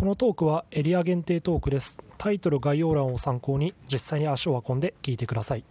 このトークはエリア限定トークです。タイトル概要欄を参考に実際に足を運んで聞いてください。